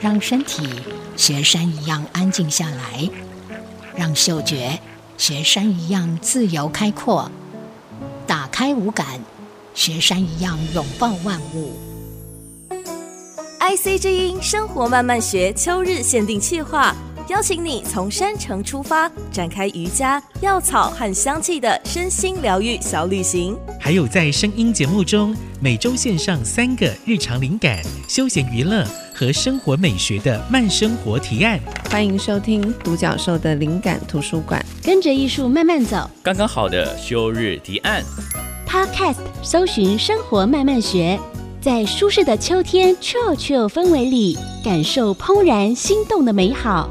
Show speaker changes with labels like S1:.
S1: 让身体学山一样安静下来，让嗅觉学山一样自由开阔，打开五感，学山一样拥抱万物。
S2: IC 之音生活慢慢学秋日限定企划。邀请你从山城出发，展开瑜伽、药草和香气的身心疗愈小旅行。
S3: 还有在声音节目中，每周线上三个日常灵感、休闲娱乐和生活美学的慢生活提案。
S4: 欢迎收听独角兽的灵感图书馆，
S5: 跟着艺术慢慢走，
S6: 刚刚好的休日提案。
S5: Podcast 搜寻生活慢慢学，在舒适的秋天 chill chill 氛围里，感受怦然心动的美好。